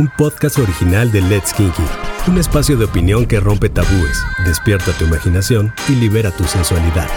un podcast original de Let's Kinky, un espacio de opinión que rompe tabúes, despierta tu imaginación y libera tu sensualidad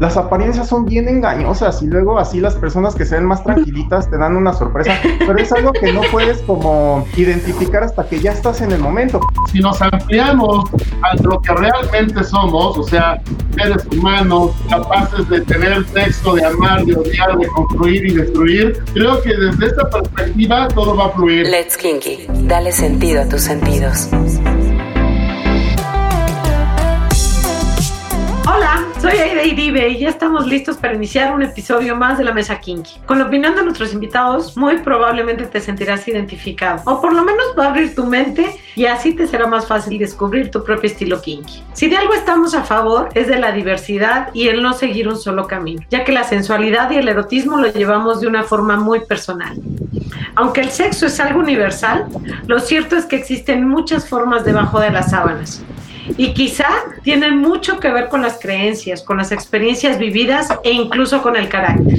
las apariencias son bien engañosas y luego así las personas que se ven más tranquilitas te dan una sorpresa, pero es algo que no puedes como identificar hasta que ya estás en el momento. Si nos ampliamos a lo que realmente somos, o sea, seres humanos capaces de tener texto, de amar, de odiar, de construir y destruir, creo que desde esta perspectiva todo va a fluir. Let's Kinky, dale sentido a tus sentidos. Soy Aida Iribe y ya estamos listos para iniciar un episodio más de la Mesa Kinky. Con la opinión de nuestros invitados, muy probablemente te sentirás identificado, o por lo menos va a abrir tu mente y así te será más fácil descubrir tu propio estilo kinky. Si de algo estamos a favor, es de la diversidad y el no seguir un solo camino, ya que la sensualidad y el erotismo lo llevamos de una forma muy personal. Aunque el sexo es algo universal, lo cierto es que existen muchas formas debajo de las sábanas y quizá tienen mucho que ver con las creencias, con las experiencias vividas e incluso con el carácter.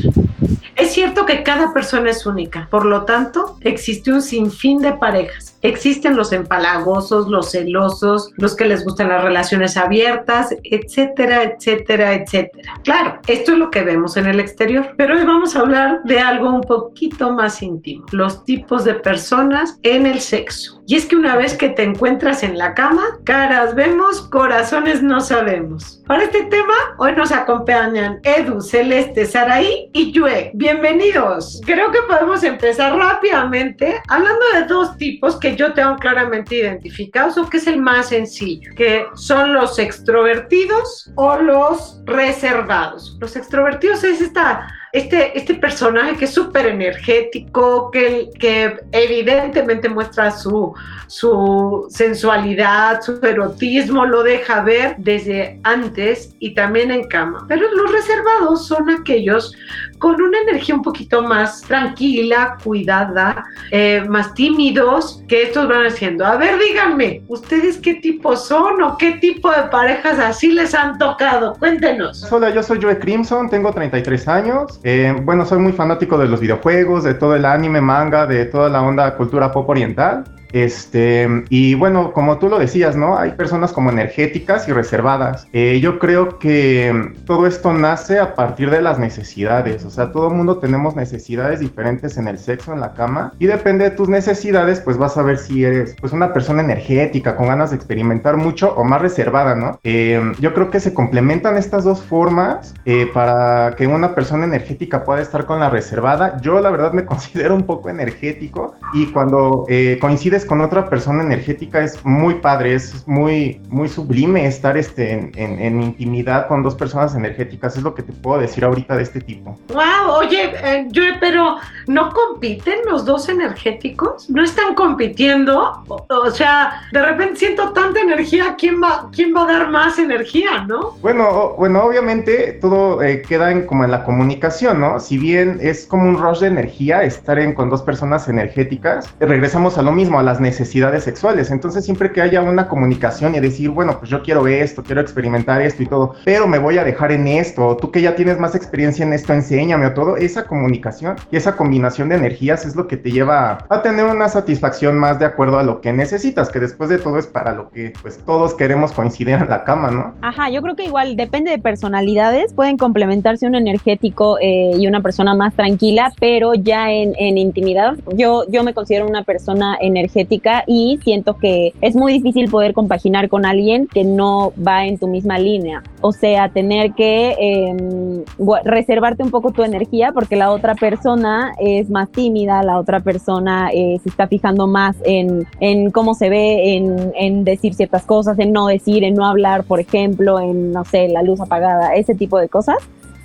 Es cierto que cada persona es única, por lo tanto, existe un sinfín de parejas Existen los empalagosos, los celosos, los que les gustan las relaciones abiertas, etcétera, etcétera, etcétera. Claro, esto es lo que vemos en el exterior, pero hoy vamos a hablar de algo un poquito más íntimo, los tipos de personas en el sexo. Y es que una vez que te encuentras en la cama, caras vemos, corazones no sabemos. Para este tema, hoy nos acompañan Edu, Celeste, Saraí y Yue. Bienvenidos. Creo que podemos empezar rápidamente hablando de dos tipos que yo tengo claramente identificados o que es el más sencillo, que son los extrovertidos o los reservados. Los extrovertidos es esta este, este personaje que es súper energético, que, que evidentemente muestra su, su sensualidad, su erotismo, lo deja ver desde antes y también en cama. Pero los reservados son aquellos con una energía un poquito más tranquila, cuidada, eh, más tímidos, que estos van haciendo. A ver, díganme, ¿ustedes qué tipo son o qué tipo de parejas así les han tocado? Cuéntenos. Hola, yo soy Joe Crimson, tengo 33 años. Eh, bueno, soy muy fanático de los videojuegos, de todo el anime, manga, de toda la onda cultura pop oriental. Este, y bueno, como tú lo decías, ¿no? Hay personas como energéticas y reservadas. Eh, yo creo que todo esto nace a partir de las necesidades. O sea, todo el mundo tenemos necesidades diferentes en el sexo, en la cama. Y depende de tus necesidades, pues vas a ver si eres pues una persona energética, con ganas de experimentar mucho o más reservada, ¿no? Eh, yo creo que se complementan estas dos formas eh, para que una persona energética pueda estar con la reservada. Yo la verdad me considero un poco energético y cuando coincides con otra persona energética es muy padre, es muy, muy sublime estar este, en, intimidad con dos personas energéticas, es lo que te puedo decir ahorita de este tipo. Wow, oye, eh, yo, pero ¿no compiten los dos energéticos? ¿No están compitiendo? O, sea, de repente siento tanta energía, ¿quién va, quién va a dar más energía, no? Bueno, bueno, obviamente todo eh, queda en, como en la comunicación, ¿no? Si bien es como un rush de energía estar en, con dos personas energéticas, regresamos a lo mismo, a la necesidades sexuales. Entonces, siempre que haya una comunicación y decir, bueno, pues yo quiero esto, quiero experimentar esto y todo, pero me voy a dejar en esto, tú que ya tienes más experiencia en esto, enséñame o todo, esa comunicación y esa combinación de energías es lo que te lleva a tener una satisfacción más de acuerdo a lo que necesitas, que después de todo es para lo que pues todos queremos coincidir en la cama, ¿no? Ajá, yo creo que igual depende de personalidades, pueden complementarse un energético eh, y una persona más tranquila, pero ya en, en intimidad, yo, yo me considero una persona energética y siento que es muy difícil poder compaginar con alguien que no va en tu misma línea. O sea, tener que em, reservarte un poco tu energía porque la otra persona es más tímida, la otra persona eh, se está fijando más en, en cómo se ve, en, en, decir ciertas cosas, en no decir, en no hablar, por ejemplo, en, no sé, la luz apagada, ese tipo de cosas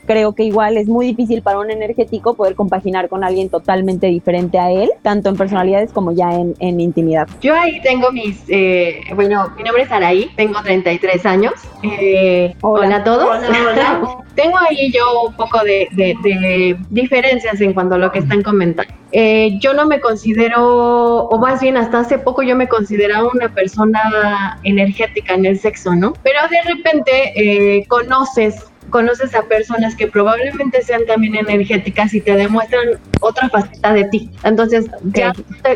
creo que igual es muy difícil para un energético poder compaginar con alguien totalmente diferente a él, tanto en personalidades como ya en, en intimidad. Yo ahí tengo mis, eh, bueno, mi nombre es Araí, tengo 33 años. Eh, hola. a todos. tengo ahí yo un poco de, de, diferencias en cuanto a lo que están comentando. Eh, yo no me considero, o más bien hasta hace poco yo me consideraba una persona energética en el sexo, ¿no? Pero de repente conoces conoces a personas que probablemente sean también energéticas y te demuestran otra faceta de ti. Entonces, ya,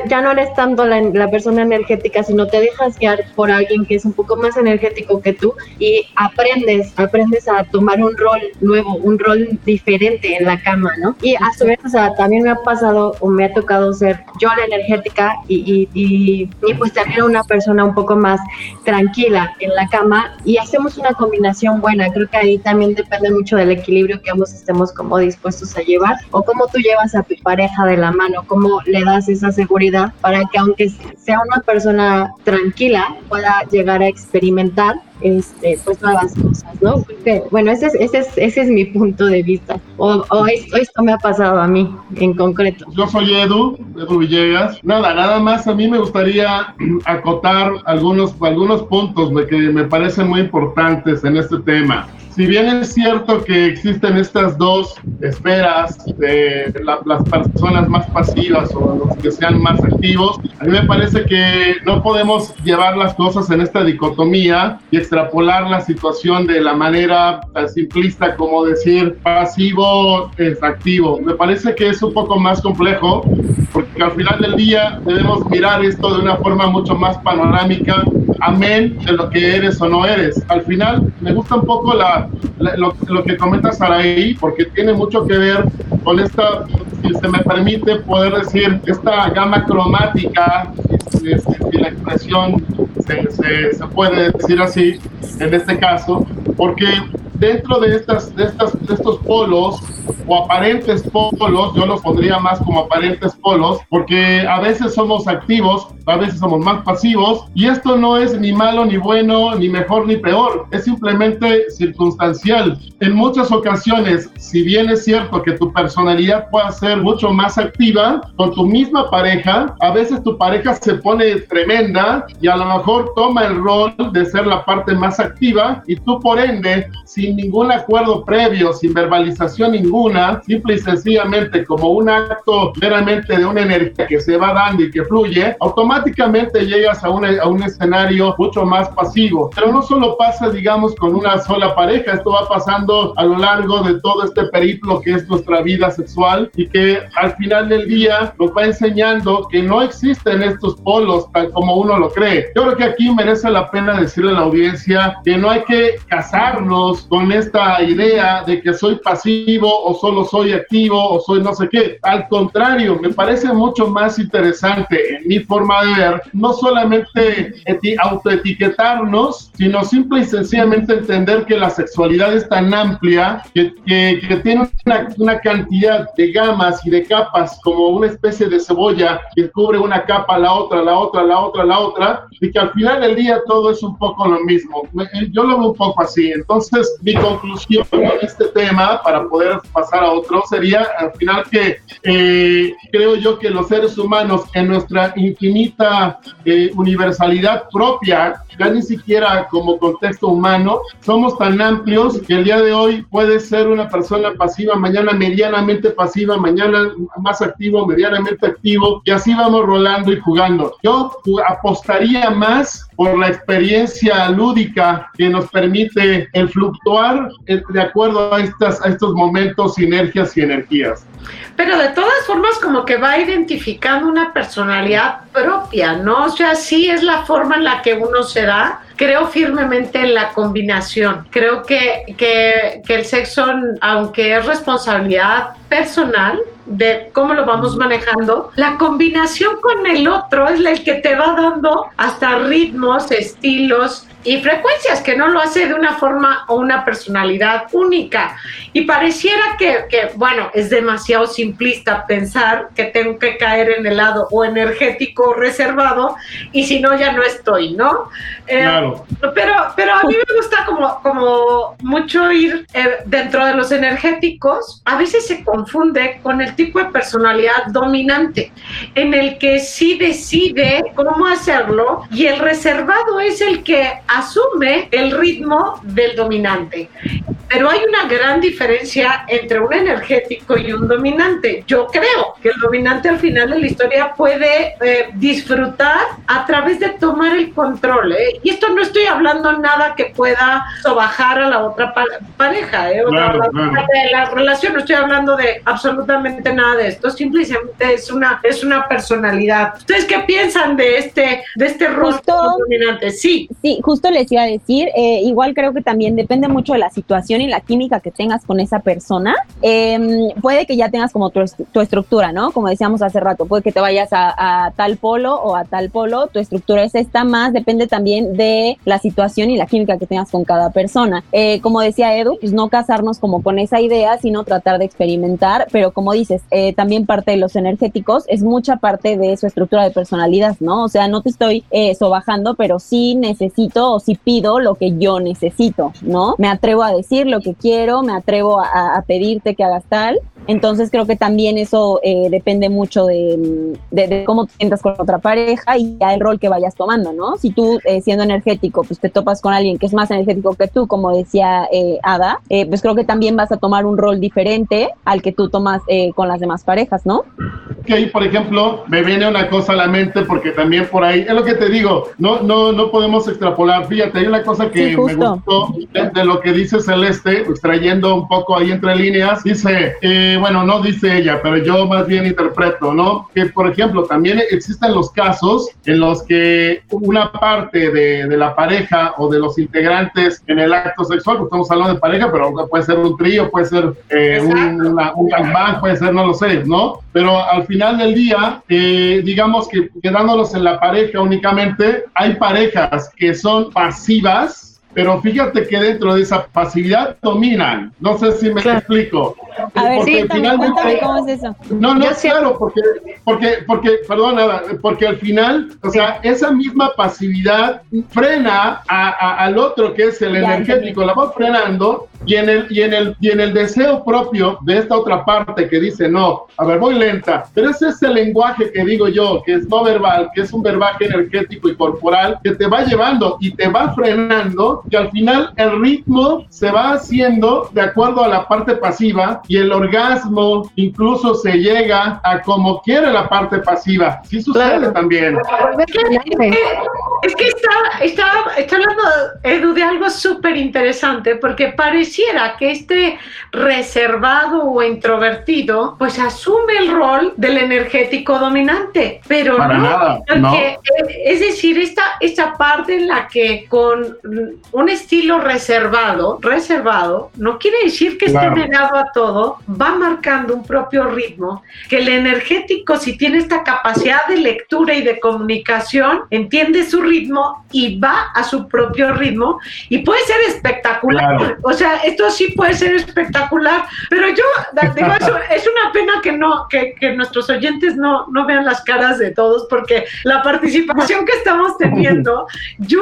ya no eres tanto la, la, persona energética, sino te dejas guiar por alguien que es un poco más energético que tú y aprendes, aprendes a tomar un rol nuevo, un rol diferente en la cama, ¿no? Y a su vez, o sea, también me ha pasado o me ha tocado ser yo la energética y, y, y, pues también una persona un poco más tranquila en la cama y hacemos una combinación buena. Creo que ahí también depende mucho del equilibrio que ambos estemos como dispuestos a llevar o cómo tú llevas a tu pareja de la mano, cómo le das esa seguridad para que aunque sea una persona tranquila pueda llegar a experimentar este, pues nuevas cosas, ¿no? bueno, ese es, ese, es, ese es mi punto de vista, o, o esto, esto, me ha pasado a mí en concreto. Yo soy Edu, Edu Villegas. Nada, nada más a mí me gustaría acotar algunos, algunos puntos que me parecen muy importantes en este tema si bien es cierto que existen estas dos esferas de las personas más pasivas o los que sean más activos, a mí me parece que no podemos llevar las cosas en esta dicotomía y extrapolar la situación de la manera tan simplista como decir pasivo es activo. Me parece que es un poco más complejo porque al final del día debemos mirar esto de una forma mucho más panorámica amén de lo que eres o no eres. Al final me gusta un poco la, lo, lo, que comenta Saraí, porque tiene mucho que ver con esta, si se me permite poder decir, esta gama cromática, si, si la expresión se, se puede decir así en este caso, porque dentro de, estas, de, estas, de estos polos o aparentes polos, yo los pondría más como aparentes polos, porque a veces somos activos, a veces somos más pasivos, y esto no es ni malo, ni bueno, ni mejor, ni peor, es simplemente circunstancial. En muchas ocasiones, si bien es cierto que tu personalidad pueda ser mucho más activa, con tu misma pareja, a veces tu pareja se pone tremenda y a lo mejor toma el rol de ser la parte más activa y tú por ende, sin ningún acuerdo previo, sin verbalización ninguna, simple y sencillamente como un acto meramente de una energía que se va dando y que fluye, automáticamente llegas a un, a un escenario mucho más pasivo. Pero no solo pasa, digamos, con una sola pareja, esto va pasando a lo largo de todo este periplo que es nuestra vida sexual y que al final del día nos va enseñando que no existen estos polos tal como uno lo cree. Yo creo que aquí merece la pena decirle a la audiencia que no hay que casarnos con esta idea de que soy pasivo o solo soy activo o soy no sé qué. Al contrario, me parece mucho más interesante en mi forma de ver, no solamente autoetiquetarnos, sino simple y sencillamente entender que la sexualidad es tan amplia que, que, que tiene una, una, cantidad de gamas y de capas como una especie de cebolla que cubre una capa, la otra, la otra, la otra, la otra, y que al final del día todo es un poco lo mismo. Yo lo veo un poco así. Entonces, mi conclusión en este tema, para poder pasar a otro, sería al final que eh, creo yo que los seres humanos en nuestra infinita eh, universalidad propia, ya ni siquiera como contexto humano, somos tan amplios que el día de hoy puede ser una persona pasiva, mañana medianamente pasiva, mañana más activo, medianamente activo, y así vamos rolando y jugando. Yo apostaría más por la experiencia lúdica que nos permite el fluctuar de acuerdo a, estas, a estos momentos, sinergias y energías. Pero de todas formas como que va identificando una personalidad propia, ¿no? O sea, sí es la forma en la que uno se da. Creo firmemente en la combinación. Creo que, que, que el sexo, aunque es responsabilidad personal, de cómo lo vamos manejando, la combinación con el otro es el que te va dando hasta ritmos, estilos y frecuencias, que no lo hace de una forma o una personalidad única. Y pareciera que, que, bueno, es demasiado simplista pensar que tengo que caer en el lado o energético reservado y si no, ya no estoy, ¿no? Eh, claro. Pero, pero a mí me gusta como, como mucho ir eh, dentro de los energéticos, a veces se confunde con el tipo de personalidad dominante, en el que sí decide cómo hacerlo y el reservado es el que asume el ritmo del dominante. Pero hay una gran diferencia entre un energético y un dominante. Yo creo que el dominante al final de la historia puede eh, disfrutar a través de tomar el control. ¿eh? Y esto no estoy hablando nada que pueda sobajar a la otra pareja, ¿eh? de la relación, no estoy hablando de absolutamente nada de esto. Simplemente es una, es una personalidad. ¿Ustedes qué piensan de este, de este rol dominante? Sí. Sí, justo les iba a decir, eh, igual creo que también depende mucho de la situación y la química que tengas con esa persona, em, puede que ya tengas como tu, estructura, ¿no? Como decíamos hace rato, puede que te vayas a, tal polo o a tal polo, tu estructura es esta, más depende también de la situación y la química que tengas con cada persona. Eh, como decía Edu, pues no casarnos como con esa idea, sino tratar de experimentar, pero como dices, eh, también parte de los energéticos es mucha parte de su estructura de personalidad, ¿no? O sea, no te estoy sobajando, pero sí necesito o sí pido lo que yo necesito, ¿no? Me atrevo a decir lo que quiero, me atrevo a, pedirte que hagas tal. Entonces creo que también eso eh, depende mucho de, cómo te sientas con otra pareja y ya el rol que vayas tomando, ¿no? Si tú eh, siendo energético, pues te topas con alguien que es más energético que tú, como decía eh, Ada, pues creo que también vas a tomar un rol diferente al que tú tomas con las demás parejas, ¿no? Que ahí, por ejemplo, me viene una cosa a la mente porque también por ahí, es lo que te digo, no, no, no podemos extrapolar. Fíjate, hay una cosa que me gustó de, lo que dice Celeste, extrayendo un poco ahí entre líneas, dice, eh, bueno, no dice ella, pero yo más bien interpreto, ¿no? Que, por ejemplo, también existen los casos en los que una parte de, de la pareja o de los integrantes en el acto sexual, pues estamos hablando de pareja, pero puede ser un trío, puede ser eh, un, un gangbang, puede ser, no lo sé, ¿no? Pero al final del día, eh, digamos que quedándonos en la pareja únicamente, hay parejas que son pasivas, pero fíjate que dentro de esa pasividad dominan. No sé si me explico. A ver, sí, finalmente, ¿cómo es eso? No, no, claro, porque, porque, porque, perdón, nada, porque al final, o sea, esa misma pasividad frena a, al otro que es el energético, la va frenando y en, el, y, en el, y en el deseo propio de esta otra parte que dice, no, a ver, voy lenta, pero ese es el lenguaje que digo yo, que es no verbal, que es un verbaje energético y corporal, que te va llevando y te va frenando, que al final el ritmo se va haciendo de acuerdo a la parte pasiva y el orgasmo incluso se llega a como quiere la parte pasiva. Sí sucede también. Es que, está, está, está hablando, Edu, de algo súper interesante, porque pareciera que este reservado o introvertido pues asume el rol del energético dominante, pero no, es decir, esta, esta parte en la que con un estilo reservado, reservado, no quiere decir que esté negado a todo, va marcando un propio ritmo, que el energético si tiene esta capacidad de lectura y de comunicación, entiende su ritmo y va a su propio ritmo y puede ser espectacular. O sea, esto sí puede ser espectacular, pero yo digo, eso, es una pena que no, que, que, nuestros oyentes no, no vean las caras de todos, porque la participación que estamos teniendo, yo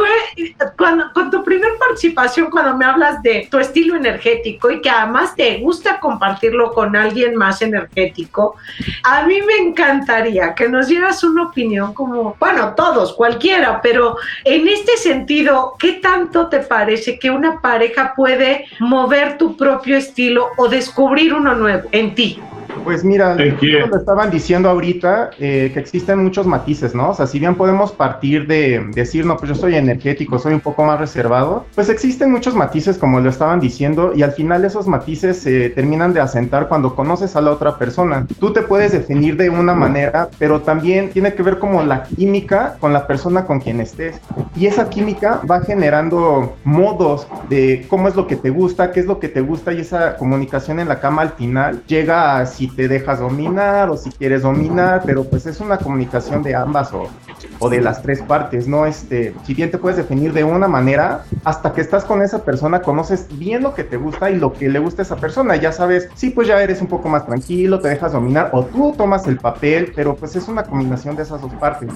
cuando, tu primer participación, cuando me hablas de tu estilo energético y que además te gusta compartirlo con alguien más energético, a mí me encantaría que nos dieras una opinión como, bueno, todos, cualquiera, pero en este sentido, ¿qué tanto te parece que una pareja puede mover tu propio estilo o descubrir uno nuevo en ti? Pues mira, lo estaban diciendo ahorita, eh, que existen muchos matices, ¿no? O sea, si bien podemos partir de decir, no, pues yo soy energético, soy un poco más reservado, pues existen muchos matices, como lo estaban diciendo, y al final esos matices se terminan de asentar cuando conoces a la otra persona. Tú te puedes definir de una manera, pero también tiene que ver como la química con la persona con quien estés. Y esa química va generando modos de cómo es lo que te gusta, qué es lo que te gusta, y esa comunicación en la cama al final llega a si te dejas dominar o si quieres dominar, pero pues es una comunicación de ambas o, o de las tres partes, ¿no? Este, si bien te puedes definir de una manera, hasta que estás con esa persona conoces bien lo que te gusta y lo que le gusta a esa persona, ya sabes, sí, pues ya eres un poco más tranquilo, te dejas dominar o tú tomas el papel, pero pues es una combinación de esas dos partes.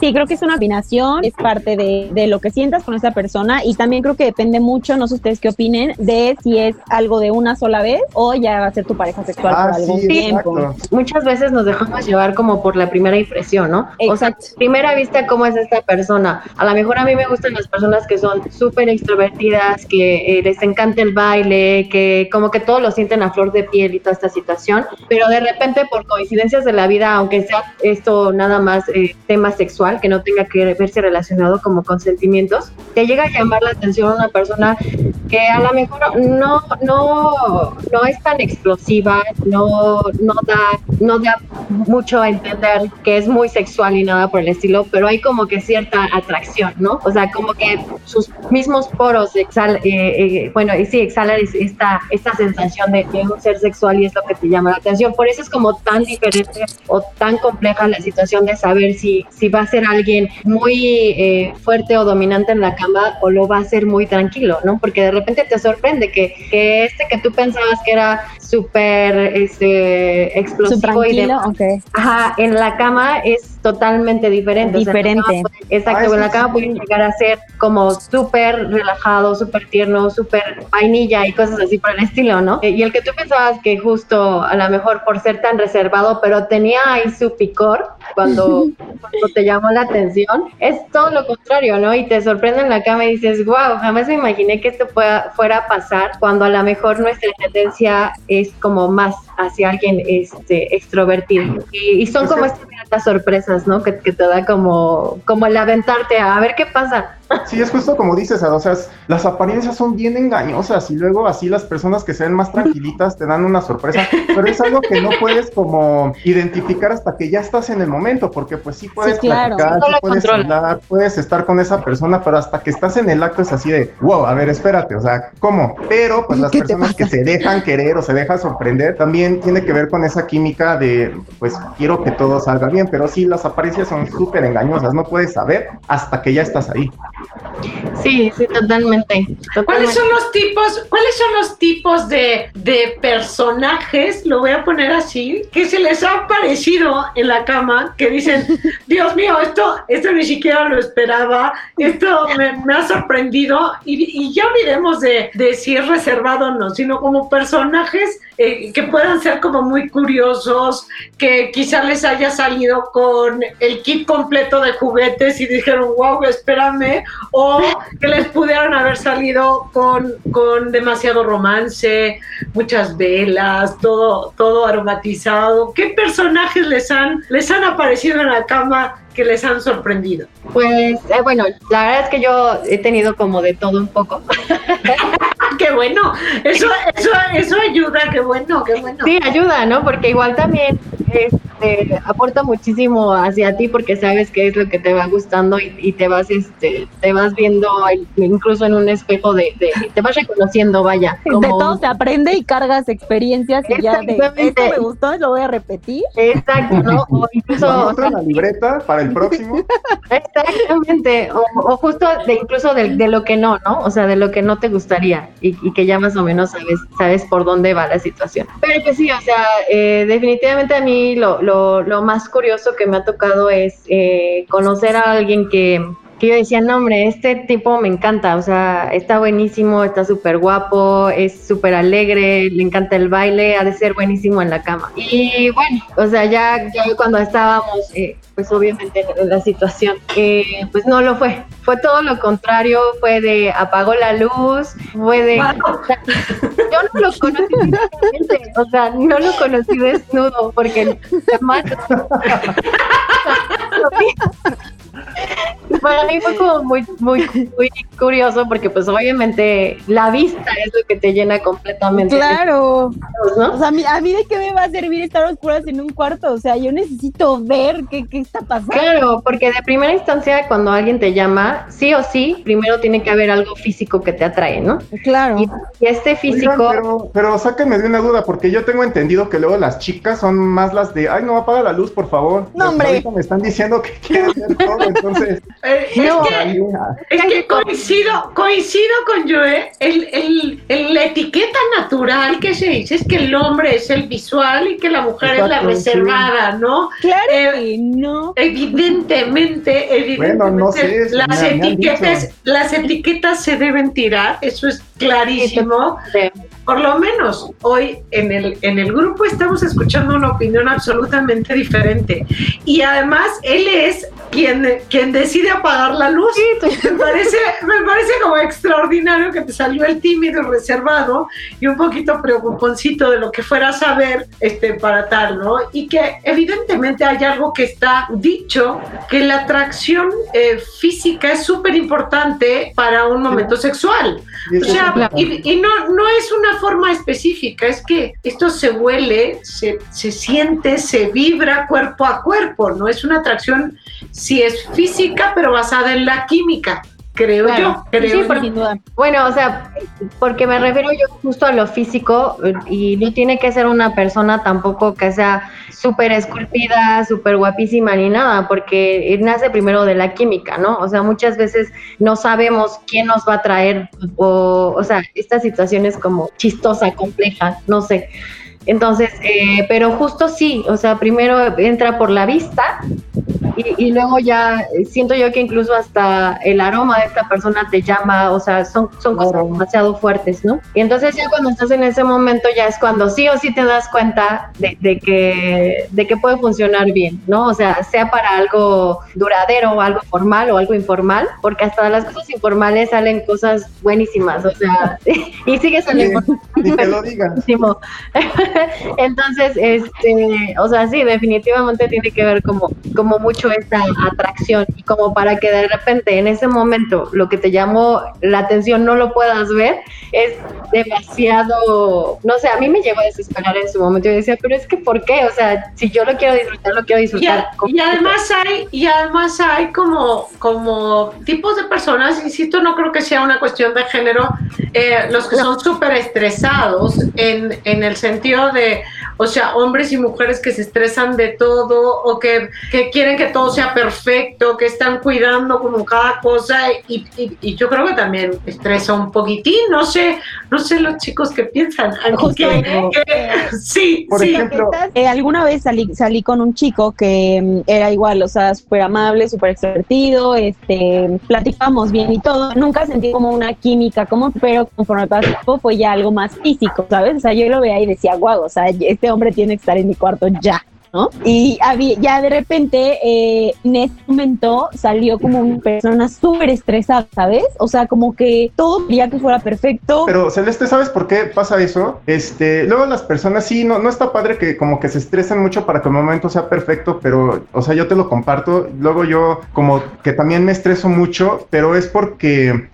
Sí, creo que es una combinación, es parte de, de, lo que sientas con esa persona y también creo que depende mucho, no sé ustedes qué opinen, de si es algo de una sola vez o ya va a ser tu pareja sexual por ah, algún tiempo. Muchas veces nos dejamos llevar como por la primera impresión, ¿no? Exacto. O sea, primera vista, ¿cómo es esta persona? A lo mejor a mí me gustan las personas que son súper extrovertidas, que eh, les encanta el baile, que como que todos lo sienten a flor de piel y toda esta situación, pero de repente por coincidencias de la vida, aunque sea esto nada más eh, tema sexual, que no tenga que verse relacionado como con sentimientos, te llega a llamar la atención una persona que a lo mejor no, no, no es tan explosiva, no, no, da, no da mucho a entender que es muy sexual y nada por el estilo, pero hay como que cierta atracción, ¿no? O sea, como que sus mismos poros exhalan, eh, eh, bueno, y sí, exhalan esta, esta sensación de, de un ser sexual y es lo que te llama la atención. Por eso es como tan diferente o tan compleja la situación de saber si, si va a ser alguien muy eh, fuerte o dominante en la cama o lo va a ser muy tranquilo, ¿no? Porque de repente te sorprende que, que este que tú pensabas que era súper este, explosivo y de, ajá, en la cama es totalmente diferente. Diferente. exacto, en la cama puede llegar a ser como súper relajado, súper tierno, súper vainilla y cosas así por el estilo, ¿no? Y el que tú pensabas que justo a lo mejor por ser tan reservado, pero tenía ahí su picor cuando, cuando te llamó la atención, es todo lo contrario, ¿no? Y te sorprende en la cama y dices, wow, jamás me imaginé que esto fuera a pasar cuando a lo mejor nuestra tendencia es como más hacia alguien este, extrovertido. Y, son como estas sorpresas, ¿no? Que, que, te da como, como el aventarte a, ver qué pasa. Sí, es justo como dices, o sea, las apariencias son bien engañosas y luego así las personas que se ven más tranquilitas te dan una sorpresa, pero es algo que no puedes como identificar hasta que ya estás en el momento, porque pues sí puedes platicar, puedes hablar, puedes estar con esa persona, pero hasta que estás en el acto es así de, wow, a ver, espérate, o sea, ¿cómo? Pero pues las personas que se dejan querer o se dejan sorprender también tiene que ver con esa química de, pues quiero que todo salga bien, pero sí, las apariencias son súper engañosas, no puedes saber hasta que ya estás ahí. Sí, sí, totalmente, ¿Cuáles son los tipos, cuáles son los tipos de, de personajes, lo voy a poner así, que se les ha aparecido en la cama, que dicen, Dios mío, esto, esto ni siquiera lo esperaba, esto me, ha sorprendido, y, ya olvidemos de, de, si es reservado o no, sino como personajes eh, que puedan ser como muy curiosos, que quizá les haya salido con el kit completo de juguetes y dijeron, wow, espérame, o que les pudieran haber salido con, con demasiado romance, muchas velas, todo, todo aromatizado. ¿Qué personajes les han, les han aparecido en la cama que les han sorprendido? Pues eh, bueno, la verdad es que yo he tenido como de todo un poco. qué bueno, eso, eso, eso ayuda, qué bueno, qué bueno. Sí, ayuda, ¿no? Porque igual también este, aporta muchísimo hacia ti porque sabes qué es lo que te va gustando y, te vas, este, te vas viendo incluso en un espejo de, te vas reconociendo, vaya. De todo se aprende y cargas experiencias y ya de esto me gustó, lo voy a repetir. Exacto, ¿no? O incluso otra la libreta para el próximo. Exactamente, o, justo de incluso de, de, lo que no, ¿no? O sea, de lo que no te gustaría y, y, que ya más o menos sabes, sabes por dónde va la situación. Pero que sí, o sea, eh, definitivamente a lo, lo, lo, más curioso que me ha tocado es eh, conocer a alguien que que yo decía, no, hombre, este tipo me encanta, o sea, está buenísimo, está súper guapo, es súper alegre, le encanta el baile, ha de ser buenísimo en la cama. Y bueno, o sea, ya, ya cuando estábamos, eh, pues obviamente en la situación, eh, pues no lo fue, fue todo lo contrario, fue de apagó la luz, fue de... yo no lo conocí o sea, no lo conocí desnudo, porque. Para mí fue como muy, muy, muy curioso porque pues obviamente la vista es lo que te llena completamente. Claro. O sea, a mí, de qué me va a servir estar oscuras en un cuarto. O sea, yo necesito ver qué, qué está pasando. Claro, porque de primera instancia cuando alguien te llama, sí o sí, primero tiene que haber algo físico que te atrae, ¿no? Claro. Y, este físico... pero, pero sáquenme de una duda porque yo tengo entendido que luego las chicas son más las de, ay, no, apaga la luz, por favor. No, hombre. Me están diciendo que quieren ver todo, entonces... Eh, es, que, coincido, coincido con Joe. El, el, la etiqueta natural que se dice es que el hombre es el visual y que la mujer es la reservada, ¿no? Claro eh, no. Evidentemente, evidentemente las, etiquetas, las etiquetas se deben tirar, eso es clarísimo. Por lo menos hoy en el, en el grupo estamos escuchando una opinión absolutamente diferente. Y además él es quien, quien decide apagar la luz. me, parece, me parece como extraordinario que te salió el tímido, reservado y un poquito preocuponcito de lo que fuera a saber este, para tal, ¿no? Y que evidentemente hay algo que está dicho, que la atracción eh, física es súper importante para un momento sexual. O sea, y, y no, no es una forma específica, es que esto se huele, se, se siente, se vibra cuerpo a cuerpo, no es una atracción si es física, pero basada en la química creo yo. sí, Bueno, o sea, porque me refiero yo justo a lo físico y no tiene que ser una persona tampoco que sea súper esculpida, súper guapísima ni nada, porque nace primero de la química, ¿no? O sea, muchas veces no sabemos quién nos va a traer o, o sea, esta situación es como chistosa, compleja, no sé. Entonces, eh, pero justo sí, o sea, primero entra por la vista y, luego ya siento yo que incluso hasta el aroma de esta persona te llama, o sea, son, son cosas demasiado fuertes, ¿no? Y entonces ya cuando estás en ese momento ya es cuando sí o sí te das cuenta de, que, de que puede funcionar bien, ¿no? O sea, sea para algo duradero o algo formal o algo informal, porque hasta de las cosas informales salen cosas buenísimas, o sea, y sigue saliendo. Ni que lo digan. Entonces, este, o sea, sí, definitivamente tiene que ver como, como mucho esta atracción y como para que de repente en ese momento lo que te llamó la atención no lo puedas ver, es demasiado, no sé, a mí me llegó a desesperar en su momento. Yo decía, pero es que ¿por qué? O sea, si yo lo quiero disfrutar, lo quiero disfrutar. Y, además hay, y además hay como, como tipos de personas, insisto, no creo que sea una cuestión de género, eh, los que son súper estresados en, en el sentido de, o sea, hombres y mujeres que se estresan de todo o que, que quieren que todo sea perfecto, que están cuidando como cada cosa y, y, yo creo que también estresa un poquitín, no sé, no sé los chicos que piensan. sí, Por ejemplo, eh, alguna vez salí, salí con un chico que mm, era igual, o sea, súper amable, súper extrovertido, este, platicamos bien y todo, nunca sentí como una química, como, pero conforme pasó fue ya algo más físico, ¿sabes? O sea, yo lo veía y decía, guau, o sea, este hombre tiene que estar en mi cuarto ya. ¿no? Y había, ya de repente, eh, en ese momento salió como una persona súper estresada, ¿sabes? O sea, como que todo quería que fuera perfecto. Pero Celeste, ¿sabes por qué pasa eso? Este, luego las personas sí, no, no está padre que como que se estresen mucho para que el momento sea perfecto, pero, o sea, yo te lo comparto. Luego yo como que también me estreso mucho, pero es porque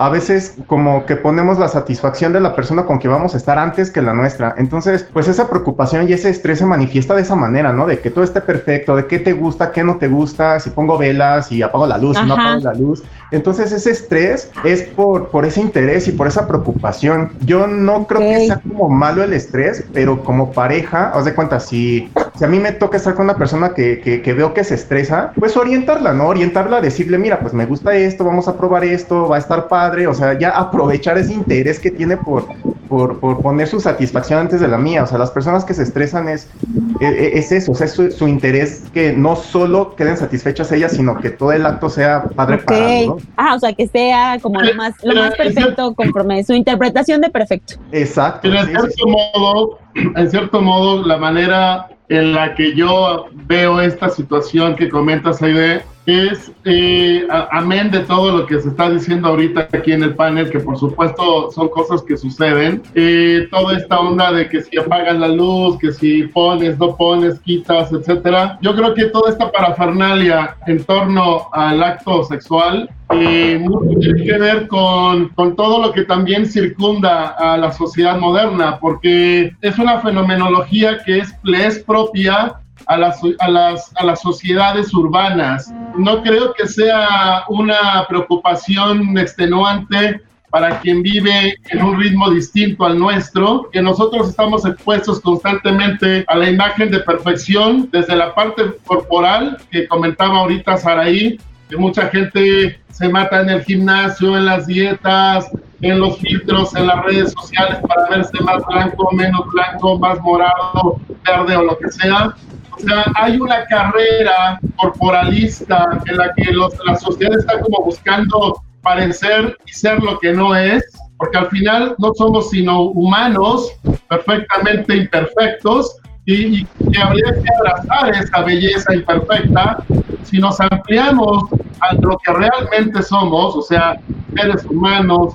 a veces como que ponemos la satisfacción de la persona con que vamos a estar antes que la nuestra. Entonces, pues esa preocupación y ese estrés se manifiesta de esa manera, ¿no? De que todo esté perfecto, de qué te gusta, qué no te gusta, si pongo velas y apago la luz, si no apago la luz. Entonces, ese estrés es por, por ese interés y por esa preocupación. Yo no creo que sea como malo el estrés, pero como pareja, os de cuenta, si, si a mí me toca estar con una persona que, que, que veo que se estresa, pues orientarla, ¿no? Orientarla a decirle, mira, pues me gusta esto, vamos a probar esto, va a estar padre o sea, ya aprovechar ese interés que tiene por, por, poner su satisfacción antes de la mía, o sea, las personas que se estresan es, e, e, es, eso, o sea, es su, interés que no solo queden satisfechas ellas, sino que todo el acto sea padre para ¿no? Ah, o sea, que sea como lo más, lo más perfecto conforme su interpretación de perfecto. Exacto. en cierto modo, en cierto modo, la manera en la que yo veo esta situación que comentas, Aide, es, eh, amén de todo lo que se está diciendo ahorita aquí en el panel, que por supuesto son cosas que suceden, eh, toda esta onda de que si apagas la luz, que si pones, no pones, quitas, etcétera. Yo creo que toda esta parafernalia en torno al acto sexual eh, tiene que ver con, con, todo lo que también circunda a la sociedad moderna, porque es una fenomenología que es, es propia a las, a, las, a las sociedades urbanas. No creo que sea una preocupación extenuante para quien vive en un ritmo distinto al nuestro, que nosotros estamos expuestos constantemente a la imagen de perfección desde la parte corporal que comentaba ahorita Saraí, mucha gente se mata en el gimnasio, en las dietas, en los filtros, en las redes sociales para verse más blanco, menos blanco, más morado, verde o lo que sea. O sea, hay una carrera corporalista en la que la sociedad está como buscando parecer y ser lo que no es, porque al final no somos sino humanos perfectamente imperfectos y, que habría que abrazar esa belleza imperfecta si nos ampliamos a lo que realmente somos, o sea, seres humanos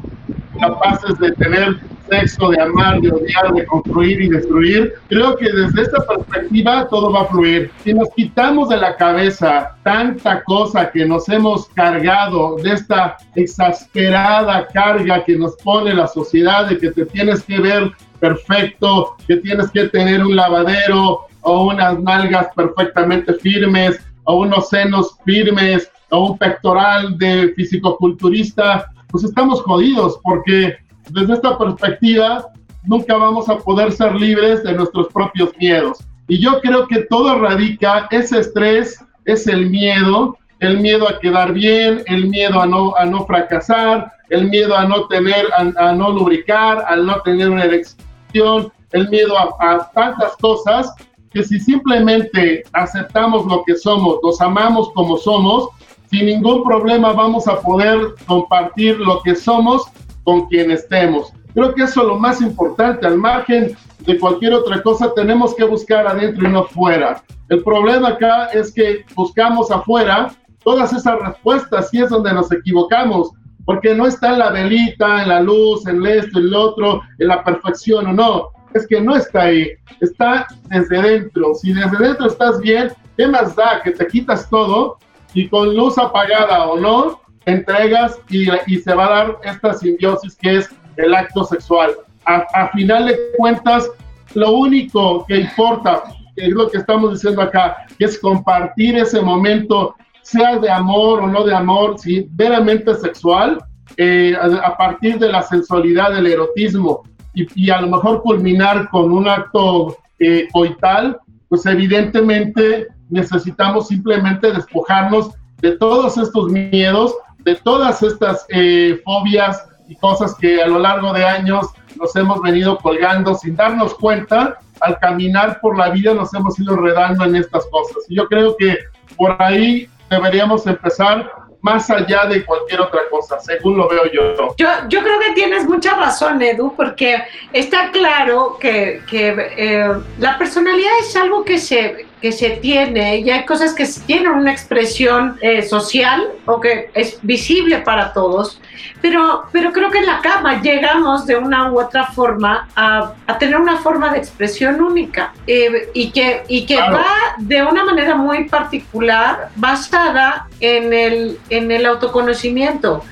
capaces de tener sexo, de amar, de odiar, de construir y destruir, creo que desde esta perspectiva todo va a fluir. Si nos quitamos de la cabeza tanta cosa que nos hemos cargado de esta exasperada carga que nos pone la sociedad de que te tienes que ver perfecto, que tienes que tener un lavadero o unas nalgas perfectamente firmes o unos senos firmes o un pectoral de fisicoculturista, pues estamos jodidos porque desde esta perspectiva nunca vamos a poder ser libres de nuestros propios miedos. Y yo creo que todo radica, ese estrés es el miedo, el miedo a quedar bien, el miedo a no, a no fracasar, el miedo a no tener, a, no lubricar, al no tener una erección, el miedo a, a tantas cosas que si simplemente aceptamos lo que somos, nos amamos como somos, sin ningún problema vamos a poder compartir lo que somos con quien estemos. Creo que eso es lo más importante, al margen de cualquier otra cosa, tenemos que buscar adentro y no fuera. El problema acá es que buscamos afuera todas esas respuestas y es donde nos equivocamos, porque no está en la velita, en la luz, en esto, en lo otro, en la perfección o no. Es que no está ahí, está desde dentro. Si desde dentro estás bien, ¿qué más da que te quitas todo y con luz apagada o no, entregas y, y, se va a dar esta simbiosis que es el acto sexual. A, final de cuentas, lo único que importa, es lo que estamos diciendo acá, es compartir ese momento, sea de amor o no de amor, si veramente sexual, eh, a, partir de la sensualidad del erotismo y, y, a lo mejor culminar con un acto eh, coital, pues evidentemente necesitamos simplemente despojarnos de todos estos miedos de todas estas eh, fobias y cosas que a lo largo de años nos hemos venido colgando sin darnos cuenta, al caminar por la vida nos hemos ido enredando en estas cosas. Y yo creo que por ahí deberíamos empezar más allá de cualquier otra cosa, según lo veo yo. Yo, yo creo que tienes mucha razón, Edu, porque está claro que, que eh, la personalidad es algo que se, que se tiene y hay cosas que tienen una expresión eh, social o que es visible para todos, pero, pero creo que en la cama llegamos de una u otra forma a, a tener una forma de expresión única eh, y que, y que va de una manera muy particular basada en el, en el autoconocimiento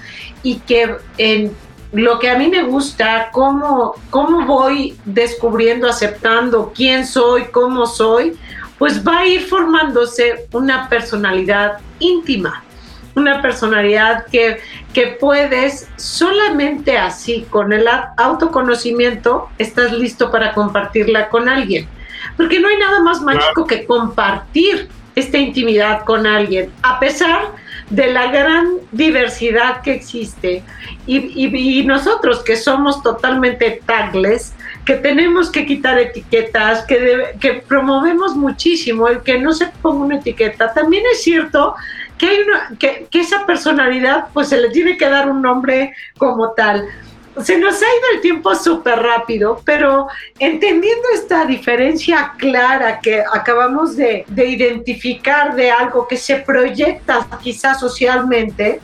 y que en lo que a mí me gusta, cómo, cómo voy descubriendo, aceptando quién soy, cómo soy, pues va a ir formándose una personalidad íntima, una personalidad que, que puedes solamente así, con el autoconocimiento, estás listo para compartirla con alguien. Porque no hay nada más mágico que compartir esta intimidad con alguien, a pesar de la gran diversidad que existe. Y, nosotros que somos totalmente tagless, que tenemos que quitar etiquetas, que, que promovemos muchísimo el que no se ponga una etiqueta. También es cierto que, hay una, que, que esa personalidad pues se le tiene que dar un nombre como tal se nos ha ido el tiempo súper rápido, pero entendiendo esta diferencia clara que acabamos de, de, identificar de algo que se proyecta quizás socialmente,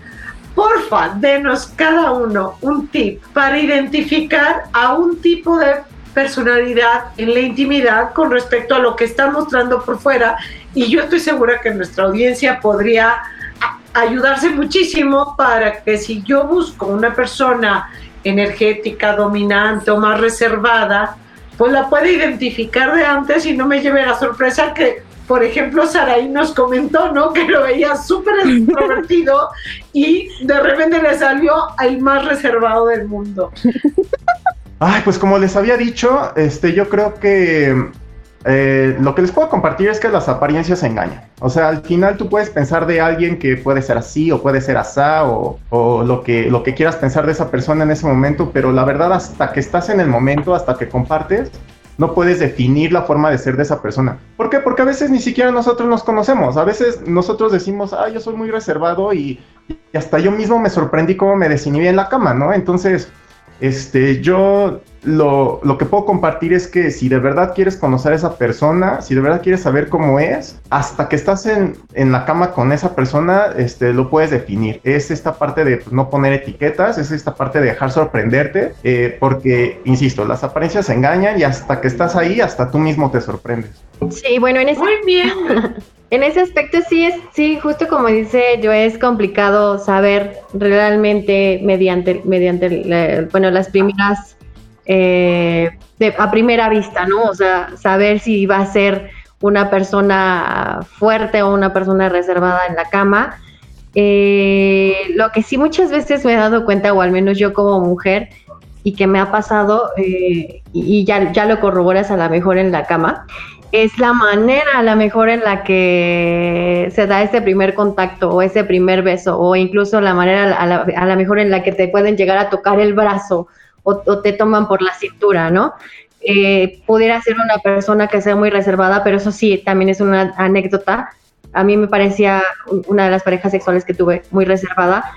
porfa, denos cada uno un tip para identificar a un tipo de personalidad en la intimidad con respecto a lo que está mostrando por fuera. Y yo estoy segura que nuestra audiencia podría ayudarse muchísimo para que si yo busco una persona energética, dominante o más reservada, pues la puede identificar de antes y no me lleve la sorpresa que, por ejemplo, Saraí nos comentó, ¿no? Que lo veía súper extrovertido y de repente le salió al más reservado del mundo. Ay, pues como les había dicho, este, yo creo que eh, lo que les puedo compartir es que las apariencias engañan. O sea, al final tú puedes pensar de alguien que puede ser así o puede ser asá o, o, lo, que, lo que quieras pensar de esa persona en ese momento, pero la verdad hasta que estás en el momento, hasta que compartes, no puedes definir la forma de ser de esa persona. ¿Por qué? Porque a veces ni siquiera nosotros nos conocemos. A veces nosotros decimos, ah, yo soy muy reservado y, hasta yo mismo me sorprendí cómo me desinhibí en la cama, ¿no? Entonces, este, yo lo, lo, que puedo compartir es que si de verdad quieres conocer a esa persona, si de verdad quieres saber cómo es, hasta que estás en, en la cama con esa persona, este, lo puedes definir. Es esta parte de no poner etiquetas, es esta parte de dejar sorprenderte, eh, porque, insisto, las apariencias engañan y hasta que estás ahí, hasta tú mismo te sorprendes. Sí, bueno, en ese... Muy bien. En ese aspecto sí es, sí, justo como dice yo, es complicado saber realmente mediante, mediante bueno, las primeras, eh, de, a primera vista, ¿no? O sea, saber si va a ser una persona fuerte o una persona reservada en la cama. Eh, lo que sí muchas veces me he dado cuenta, o al menos yo como mujer, y que me ha pasado, eh, y ya, ya lo corroboras a lo mejor en la cama, es la manera a la mejor en la que se da ese primer contacto o ese primer beso o incluso la manera a la, a la mejor en la que te pueden llegar a tocar el brazo o, te toman por la cintura, ¿no? Eh, pudiera ser una persona que sea muy reservada, pero eso sí, también es una anécdota. A mí me parecía una de las parejas sexuales que tuve muy reservada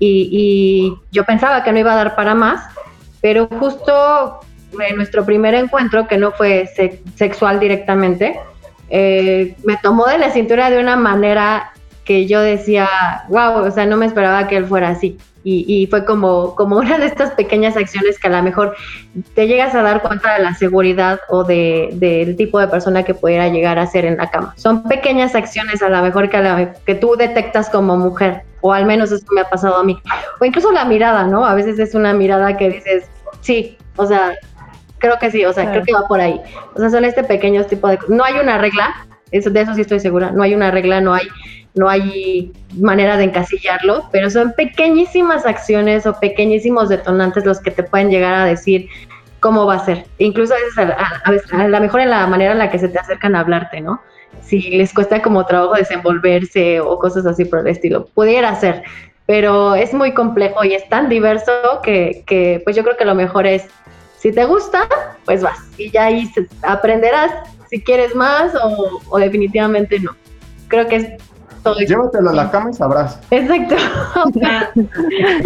y yo pensaba que no iba a dar para más, pero justo en nuestro primer encuentro, que no fue sexual directamente, eh, me tomó de la cintura de una manera que yo decía, wow, o sea, no me esperaba que él fuera así. Y, y, fue como, como una de estas pequeñas acciones que a lo mejor te llegas a dar cuenta de la seguridad o del de, tipo de persona que pudiera llegar a ser en la cama. Son pequeñas acciones a lo mejor que, a la, que tú detectas como mujer, o al menos eso me ha pasado a mí. O incluso la mirada, ¿no? A veces es una mirada que dices, sí, o sea, Creo que sí, o sea, claro. creo que va por ahí. O sea, son este pequeños tipo de no hay una regla, eso, de eso sí estoy segura, no hay una regla, no hay no hay manera de encasillarlo, pero son pequeñísimas acciones o pequeñísimos detonantes los que te pueden llegar a decir cómo va a ser. Incluso a veces, a, a, veces, a lo mejor en la manera en la que se te acercan a hablarte, ¿no? Si les cuesta como trabajo desenvolverse o cosas así por el estilo, pudiera ser, pero es muy complejo y es tan diverso que, que pues yo creo que lo mejor es si te gusta, pues vas y ya ahí aprenderás si quieres más o, o definitivamente no. Creo que es todo. Llévatelo a la cama y sabrás. Exacto. yo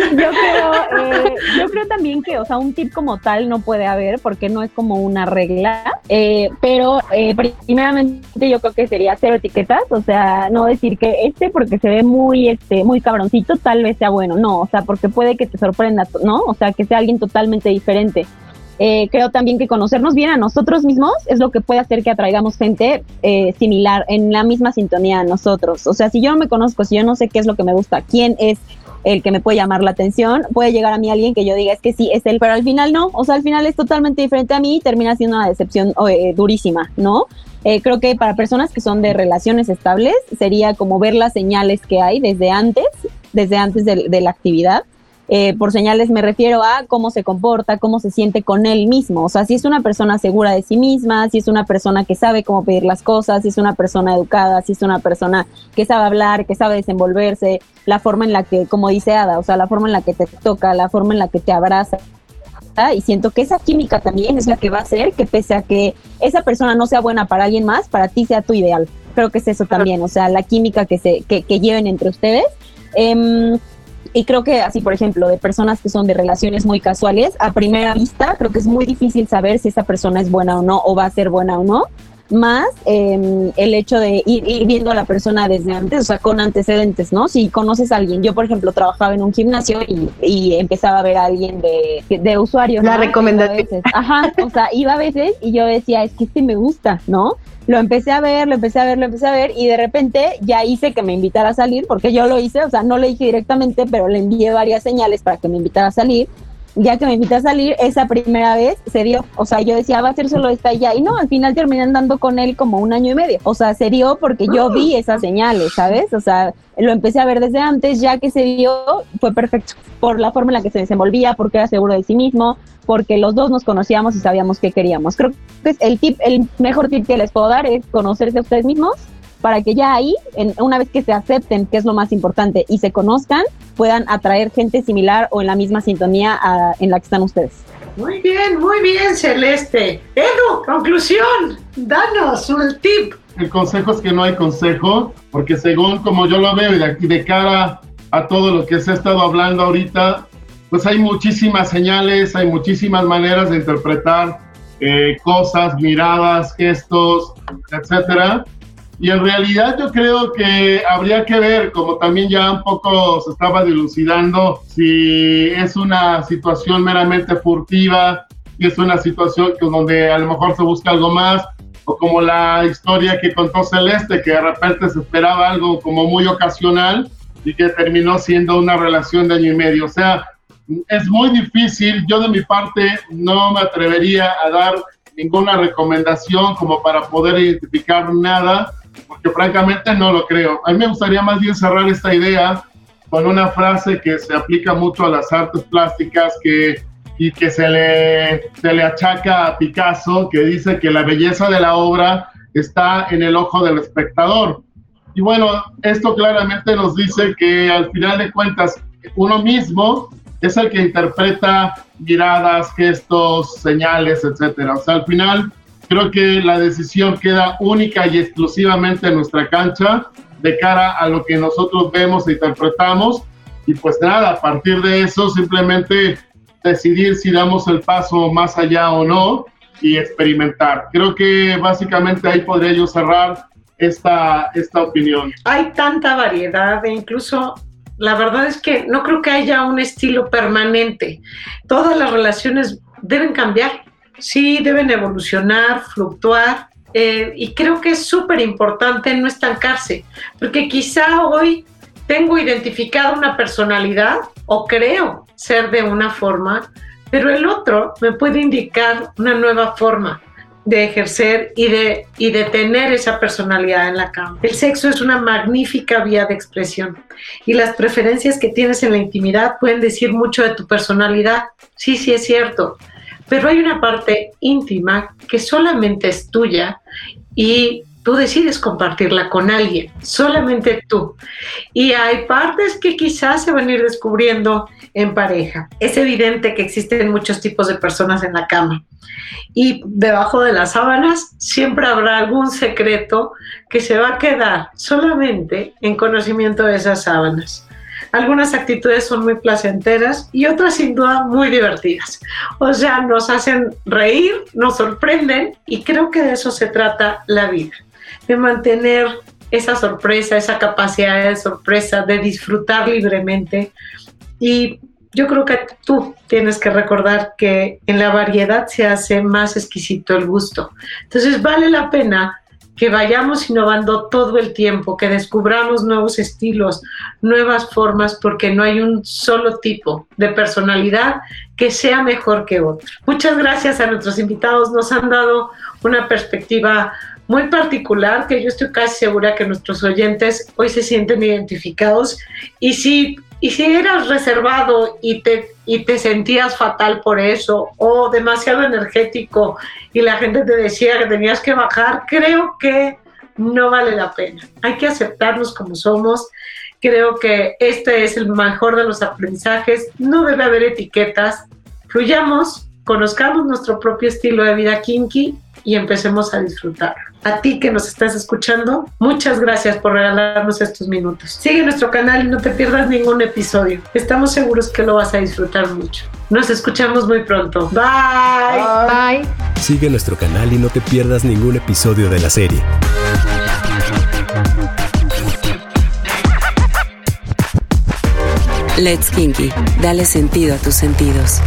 creo, eh, yo creo también que, o sea, un tip como tal no puede haber porque no es como una regla, eh, pero eh, primeramente yo creo que sería cero etiquetas, o sea, no decir que este porque se ve muy, este, muy cabroncito, tal vez sea bueno, no, o sea, porque puede que te sorprenda, ¿no? O sea, que sea alguien totalmente diferente. Eh, creo también que conocernos bien a nosotros mismos es lo que puede hacer que atraigamos gente eh, similar, en la misma sintonía a nosotros. O sea, si yo no me conozco, si yo no sé qué es lo que me gusta, quién es el que me puede llamar la atención, puede llegar a mí alguien que yo diga es que sí, es él, pero al final no, o sea, al final es totalmente diferente a mí y termina siendo una decepción eh, durísima, ¿no? Eh, creo que para personas que son de relaciones estables sería como ver las señales que hay desde antes, desde antes de, de la actividad eh, por señales me refiero a cómo se comporta, cómo se siente con él mismo. O sea, si es una persona segura de sí misma, si es una persona que sabe cómo pedir las cosas, si es una persona educada, si es una persona que sabe hablar, que sabe desenvolverse, la forma en la que, como dice Ada, o sea, la forma en la que te toca, la forma en la que te abraza. Y siento que esa química también es la que va a hacer que pese a que esa persona no sea buena para alguien más, para ti sea tu ideal. Creo que es eso también, o sea, la química que, se, que, que lleven entre ustedes. Eh, y creo que así, por ejemplo, de personas que son de relaciones muy casuales, a primera vista creo que es muy difícil saber si esa persona es buena o no, o va a ser buena o no, más eh, el hecho de ir, ir, viendo a la persona desde antes, o sea, con antecedentes, ¿no? Si conoces a alguien, yo por ejemplo trabajaba en un gimnasio y, y empezaba a ver a alguien de, de usuario. La ¿no? recomendación. Ajá, o sea, iba a veces y yo decía, es que este me gusta, ¿no? Lo empecé a ver, lo empecé a ver, lo empecé a ver y de repente ya hice que me invitara a salir, porque yo lo hice, o sea, no le dije directamente, pero le envié varias señales para que me invitara a salir. Ya que me invité a salir, esa primera vez se dio. O sea, yo decía, va a ser solo esta ya. Y no, al final terminé andando con él como un año y medio. O sea, se dio porque yo vi esas señales, ¿sabes? O sea, lo empecé a ver desde antes, ya que se dio, fue perfecto. Por la forma en la que se desenvolvía, porque era seguro de sí mismo, porque los dos nos conocíamos y sabíamos qué queríamos. Creo que es el tip, el mejor tip que les puedo dar es conocerse a ustedes mismos para que ya ahí, en, una vez que se acepten, que es lo más importante, y se conozcan, puedan atraer gente similar o en la misma sintonía en la que están ustedes. Muy bien, muy bien, Celeste. Edu, conclusión, danos un tip. El consejo es que no hay consejo, porque según como yo lo veo y de, de cara a todo lo que se ha estado hablando ahorita, pues hay muchísimas señales, hay muchísimas maneras de interpretar eh, cosas, miradas, gestos, etcétera. Y en realidad yo creo que habría que ver, como también ya un poco se estaba dilucidando, si es una situación meramente furtiva, si es una situación donde a lo mejor se busca algo más, o como la historia que contó Celeste, que de repente se esperaba algo como muy ocasional y que terminó siendo una relación de año y medio. O sea, es muy difícil, yo de mi parte no me atrevería a dar ninguna recomendación como para poder identificar nada porque francamente no lo creo. A mí me gustaría más bien cerrar esta idea con una frase que se aplica mucho a las artes plásticas que, y que se le, se le achaca a Picasso, que dice que la belleza de la obra está en el ojo del espectador. Y bueno, esto claramente nos dice que al final de cuentas uno mismo es el que interpreta miradas, gestos, señales, etcétera. O sea, al final Creo que la decisión queda única y exclusivamente en nuestra cancha de cara a lo que nosotros vemos e interpretamos. Y pues nada, a partir de eso simplemente decidir si damos el paso más allá o no y experimentar. Creo que básicamente ahí podría yo cerrar esta, esta opinión. Hay tanta variedad e incluso la verdad es que no creo que haya un estilo permanente. Todas las relaciones deben cambiar sí deben evolucionar, fluctuar, eh, y creo que es súper importante no estancarse, porque quizá hoy tengo identificada una personalidad o creo ser de una forma, pero el otro me puede indicar una nueva forma de ejercer y de, y de tener esa personalidad en la cama. El sexo es una magnífica vía de expresión y las preferencias que tienes en la intimidad pueden decir mucho de tu personalidad. Sí, sí es cierto, pero hay una parte íntima que solamente es tuya y tú decides compartirla con alguien, solamente tú. Y hay partes que quizás se van a ir descubriendo en pareja. Es evidente que existen muchos tipos de personas en la cama. Y debajo de las sábanas siempre habrá algún secreto que se va a quedar solamente en conocimiento de esas sábanas. Algunas actitudes son muy placenteras y otras sin duda muy divertidas. O sea, nos hacen reír, nos sorprenden y creo que de eso se trata la vida, de mantener esa sorpresa, esa capacidad de sorpresa, de disfrutar libremente. Y yo creo que tú tienes que recordar que en la variedad se hace más exquisito el gusto. Entonces vale la pena que vayamos innovando todo el tiempo, que descubramos nuevos estilos, nuevas formas, porque no hay un solo tipo de personalidad que sea mejor que otro. Muchas gracias a nuestros invitados, nos han dado una perspectiva muy particular que yo estoy casi segura que nuestros oyentes hoy se sienten identificados y si y si eras reservado y te, y te sentías fatal por eso o demasiado energético y la gente te decía que tenías que bajar, creo que no vale la pena. Hay que aceptarnos como somos. Creo que este es el mejor de los aprendizajes. No debe haber etiquetas. Fluyamos, conozcamos nuestro propio estilo de vida kinky y empecemos a disfrutar. A ti que nos estás escuchando, muchas gracias por regalarnos estos minutos. Sigue nuestro canal y no te pierdas ningún episodio. Estamos seguros que lo vas a disfrutar mucho. Nos escuchamos muy pronto. Bye. Bye. Sigue nuestro canal y no te pierdas ningún episodio de la serie. Let's Kinky. Dale sentido a tus sentidos.